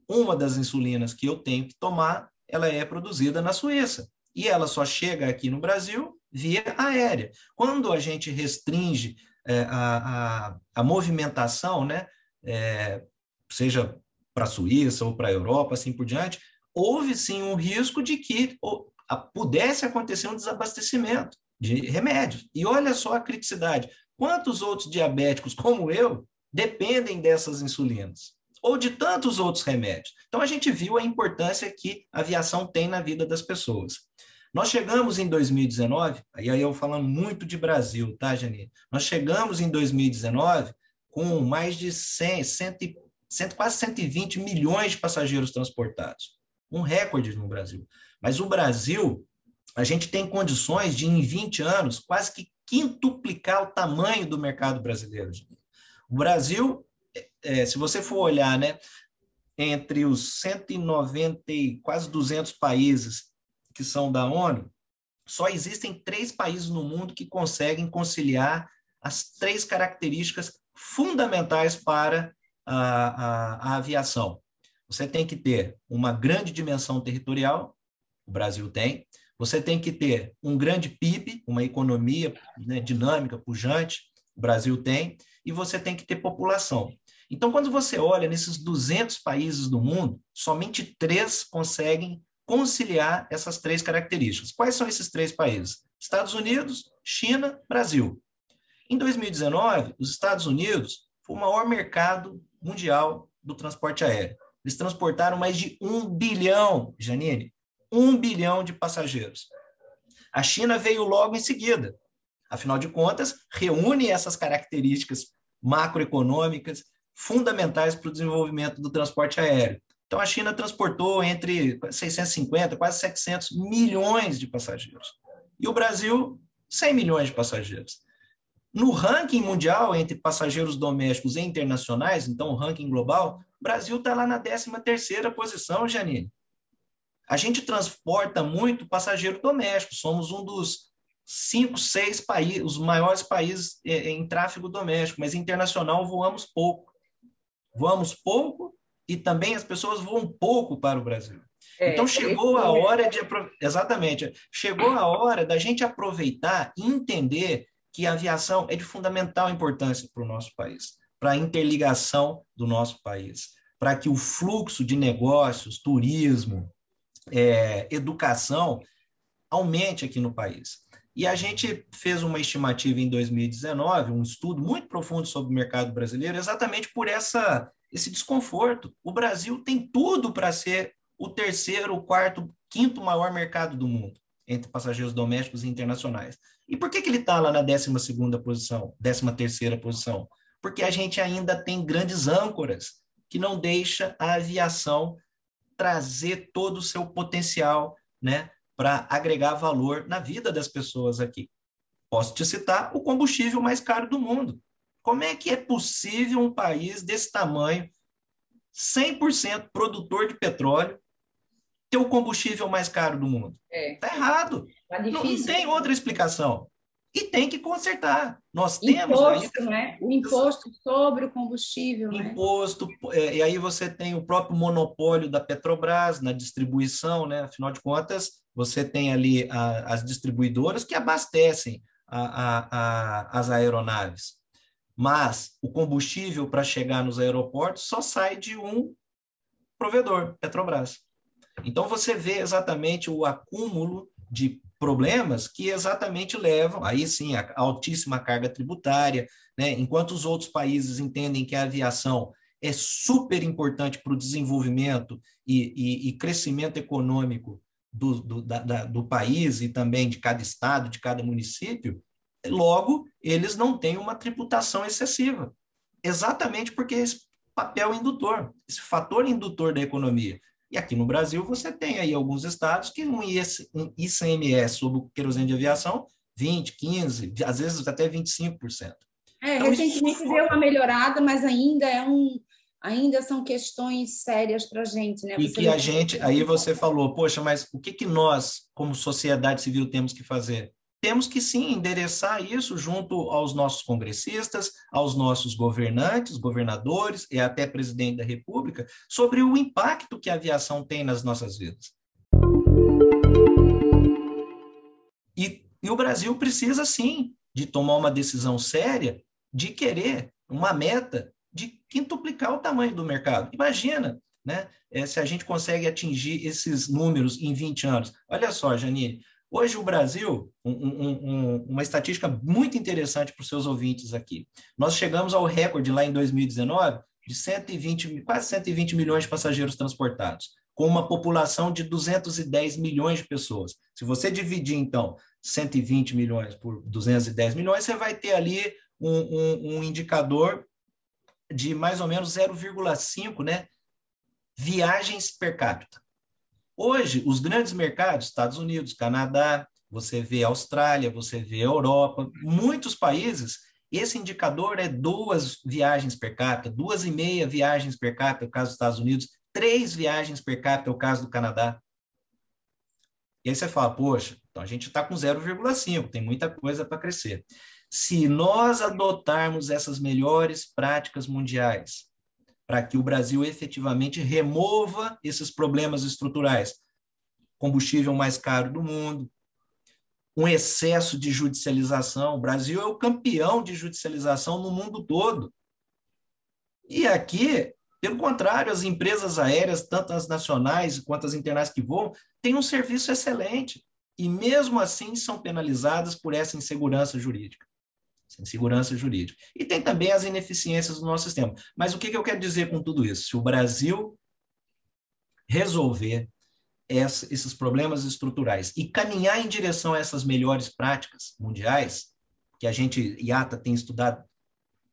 Uma das insulinas que eu tenho que tomar, ela é produzida na Suíça. E ela só chega aqui no Brasil via aérea. Quando a gente restringe é, a, a, a, movimentação, né, é, seja para a Suíça ou para a Europa, assim por diante, houve sim um risco de que ou, a, pudesse acontecer um desabastecimento de remédios. E olha só a criticidade. Quantos outros diabéticos como eu dependem dessas insulinas? Ou de tantos outros remédios? Então, a gente viu a importância que a aviação tem na vida das pessoas. Nós chegamos em 2019, e aí eu falando muito de Brasil, tá, Janine? Nós chegamos em 2019 com mais de 100, 100, 100, quase 120 milhões de passageiros transportados. Um recorde no Brasil. Mas o Brasil a gente tem condições de, em 20 anos, quase que quintuplicar o tamanho do mercado brasileiro. O Brasil, é, se você for olhar, né, entre os 190 e quase 200 países que são da ONU, só existem três países no mundo que conseguem conciliar as três características fundamentais para a, a, a aviação. Você tem que ter uma grande dimensão territorial, o Brasil tem, você tem que ter um grande PIB, uma economia né, dinâmica, pujante, o Brasil tem, e você tem que ter população. Então, quando você olha nesses 200 países do mundo, somente três conseguem conciliar essas três características. Quais são esses três países? Estados Unidos, China, Brasil. Em 2019, os Estados Unidos foi o maior mercado mundial do transporte aéreo. Eles transportaram mais de um bilhão, Janine, um bilhão de passageiros. A China veio logo em seguida. Afinal de contas, reúne essas características macroeconômicas fundamentais para o desenvolvimento do transporte aéreo. Então, a China transportou entre 650 quase 700 milhões de passageiros. E o Brasil 100 milhões de passageiros. No ranking mundial entre passageiros domésticos e internacionais, então o ranking global, o Brasil está lá na 13ª posição, Janine. A gente transporta muito passageiro doméstico, somos um dos cinco, seis países, os maiores países é, em tráfego doméstico, mas internacional voamos pouco. Voamos pouco e também as pessoas voam pouco para o Brasil. É, então chegou a hora de exatamente, chegou a hora da gente aproveitar e entender que a aviação é de fundamental importância para o nosso país, para a interligação do nosso país, para que o fluxo de negócios, turismo, é, educação aumente aqui no país. E a gente fez uma estimativa em 2019, um estudo muito profundo sobre o mercado brasileiro, exatamente por essa, esse desconforto. O Brasil tem tudo para ser o terceiro, o quarto, quinto maior mercado do mundo entre passageiros domésticos e internacionais. E por que, que ele está lá na 12 posição, 13 posição? Porque a gente ainda tem grandes âncoras que não deixa a aviação trazer todo o seu potencial né, para agregar valor na vida das pessoas aqui. Posso te citar o combustível mais caro do mundo. Como é que é possível um país desse tamanho, 100% produtor de petróleo, ter o combustível mais caro do mundo. Está é. Tá errado. Tá não, não, tem outra explicação. E tem que consertar. Nós temos. Imposto, né? O imposto sobre o combustível. Né? Imposto, né? e aí você tem o próprio monopólio da Petrobras na distribuição, né? Afinal de contas, você tem ali a, as distribuidoras que abastecem a, a, as aeronaves. Mas o combustível para chegar nos aeroportos só sai de um provedor, Petrobras. Então você vê exatamente o acúmulo de problemas que exatamente levam, aí sim, a altíssima carga tributária, né? enquanto os outros países entendem que a aviação é super importante para o desenvolvimento e, e, e, crescimento econômico do, do, da, do país e também de cada estado, de cada município, logo, eles não têm uma tributação excessiva, exatamente porque esse papel indutor, esse fator indutor da economia. E aqui no Brasil você tem aí alguns estados que um, ICMS sobre o querosene de aviação 20, 15, às vezes até 25%. É, então, recentemente isso... deu uma melhorada, mas ainda é um ainda são questões sérias para a gente, né? Você e que a gente, aí você falou, poxa, mas o que, que nós, como sociedade civil, temos que fazer? Temos que sim endereçar isso junto aos nossos congressistas, aos nossos governantes, governadores e até presidente da República, sobre o impacto que a aviação tem nas nossas vidas. E, e o Brasil precisa sim de tomar uma decisão séria de querer uma meta de quintuplicar o tamanho do mercado. Imagina, né, eh, se a gente consegue atingir esses números em 20 anos. Olha só, Janine, Hoje, o Brasil, um, um, um, uma estatística muito interessante para os seus ouvintes aqui. Nós chegamos ao recorde lá em 2019 de 120, quase 120 milhões de passageiros transportados, com uma população de 210 milhões de pessoas. Se você dividir, então, 120 milhões por 210 milhões, você vai ter ali um, indicador de mais ou menos 0,5 né, viagens per capita. Hoje, os grandes mercados, Estados Unidos, Canadá, você vê Austrália, você vê Europa, muitos países, esse indicador é duas viagens per capita, duas e meia viagens per capita, no caso dos Estados Unidos, três viagens per capita, no caso do Canadá. E aí você fala, poxa, então a gente está com 0,5, tem muita coisa para crescer. Se nós adotarmos essas melhores práticas mundiais, para que o Brasil efetivamente remova esses problemas estruturais. Combustível mais caro do mundo, um excesso de judicialização. O Brasil é o campeão de judicialização no mundo todo. E aqui, pelo contrário, as empresas aéreas, tanto as nacionais quanto as internacionais que voam, têm um serviço excelente. E mesmo assim são penalizadas por essa insegurança jurídica segurança jurídica. E tem também as ineficiências do nosso sistema. Mas o que, que eu quero dizer com tudo isso? Se o Brasil resolver essa, esses problemas estruturais e caminhar em direção a essas melhores práticas mundiais, que a gente, IATA, tem estudado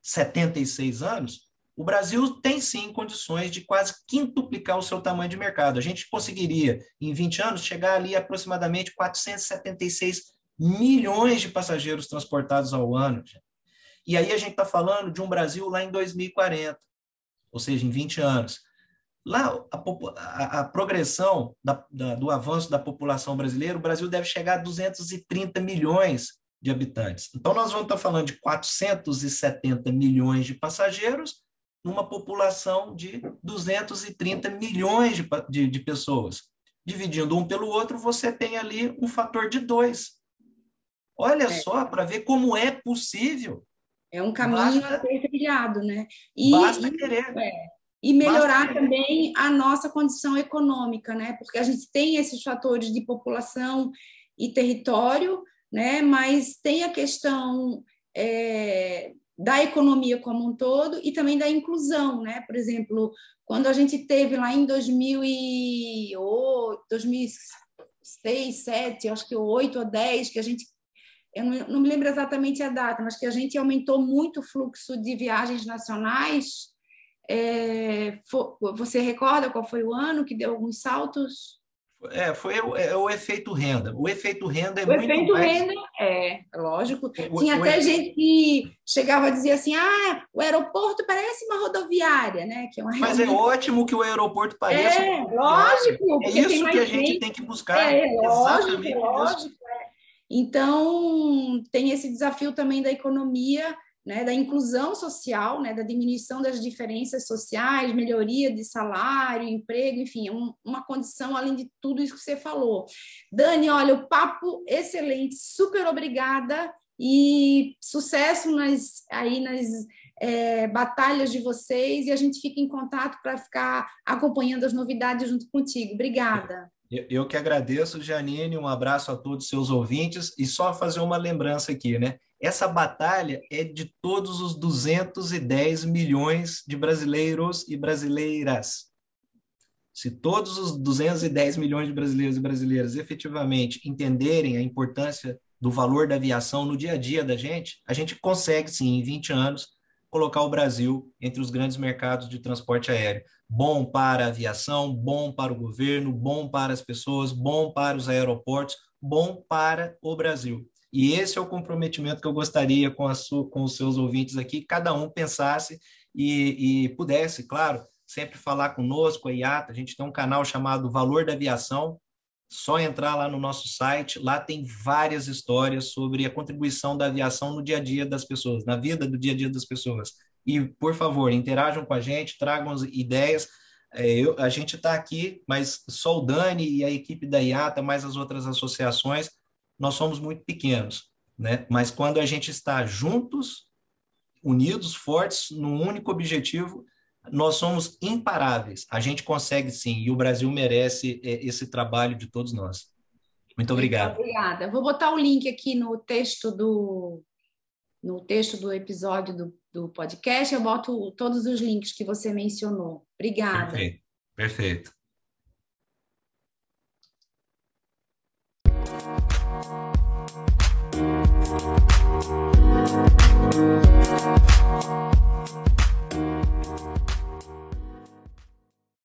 76 anos, o Brasil tem sim condições de quase quintuplicar o seu tamanho de mercado. A gente conseguiria, em 20 anos, chegar ali aproximadamente 476 milhões de passageiros transportados ao ano. E aí a gente está falando de um Brasil lá em 2040, ou seja, em 20 anos. Lá, a, a, a progressão da, da, do avanço da população brasileira, o Brasil deve chegar a 230 milhões de habitantes. Então, nós vamos estar falando de 470 milhões de passageiros numa população de 230 milhões de, de, de pessoas. Dividindo um pelo outro, você tem ali um fator de dois. Olha é. só, para ver como é possível. É um caminho basta, a ser trilhado, né? E, basta querer. É, e melhorar também a nossa condição econômica, né? Porque a gente tem esses fatores de população e território, né? Mas tem a questão é, da economia como um todo e também da inclusão, né? Por exemplo, quando a gente teve lá em 2008, 2006, 2007, acho que 8 ou 10, que a gente eu não, me lembro exatamente a data, mas que a gente aumentou muito o fluxo de viagens nacionais é, for, você recorda qual foi o ano que deu alguns saltos? É, foi o, é, o efeito renda. O efeito renda é o muito efeito mais... renda é, lógico. O, Tinha o até gente que chegava a dizer assim: ah, o aeroporto parece uma rodoviária, né? Que é uma Mas é ótimo que o aeroporto pareça. É, lógico. É isso que a gente tem que buscar. É, lógico, lógico. É. Então, tem esse desafio também da economia né, da inclusão social, né, da diminuição das diferenças sociais, melhoria de salário, emprego, enfim, é um, uma condição além de tudo isso que você falou. Dani, olha, o papo excelente, super obrigada e sucesso nas, aí nas é, batalhas de vocês e a gente fica em contato para ficar acompanhando as novidades junto contigo. Obrigada. Eu que agradeço, Janine, um abraço a todos os seus ouvintes e só fazer uma lembrança aqui, né? Essa batalha é de todos os 210 milhões de brasileiros e brasileiras. Se todos os 210 milhões de brasileiros e brasileiras efetivamente entenderem a importância do valor da aviação no dia a dia da gente, a gente consegue sim, em 20 anos, colocar o Brasil entre os grandes mercados de transporte aéreo. Bom para a aviação, bom para o governo, bom para as pessoas, bom para os aeroportos, bom para o Brasil. E esse é o comprometimento que eu gostaria com, sua, com os seus ouvintes aqui, cada um pensasse e, e pudesse, claro, sempre falar conosco, a IATA, a gente tem um canal chamado Valor da Aviação, só entrar lá no nosso site, lá tem várias histórias sobre a contribuição da aviação no dia a dia das pessoas, na vida do dia a dia das pessoas. E, por favor, interajam com a gente, tragam ideias. É, eu, a gente está aqui, mas só o Dani e a equipe da IATA, mais as outras associações, nós somos muito pequenos, né? Mas quando a gente está juntos, unidos, fortes, num único objetivo, nós somos imparáveis. A gente consegue sim, e o Brasil merece é, esse trabalho de todos nós. Muito obrigado. Muito obrigada. Vou botar o link aqui no texto do no texto do episódio do, do podcast, eu boto todos os links que você mencionou. Obrigada. Perfeito. Perfeito. Thank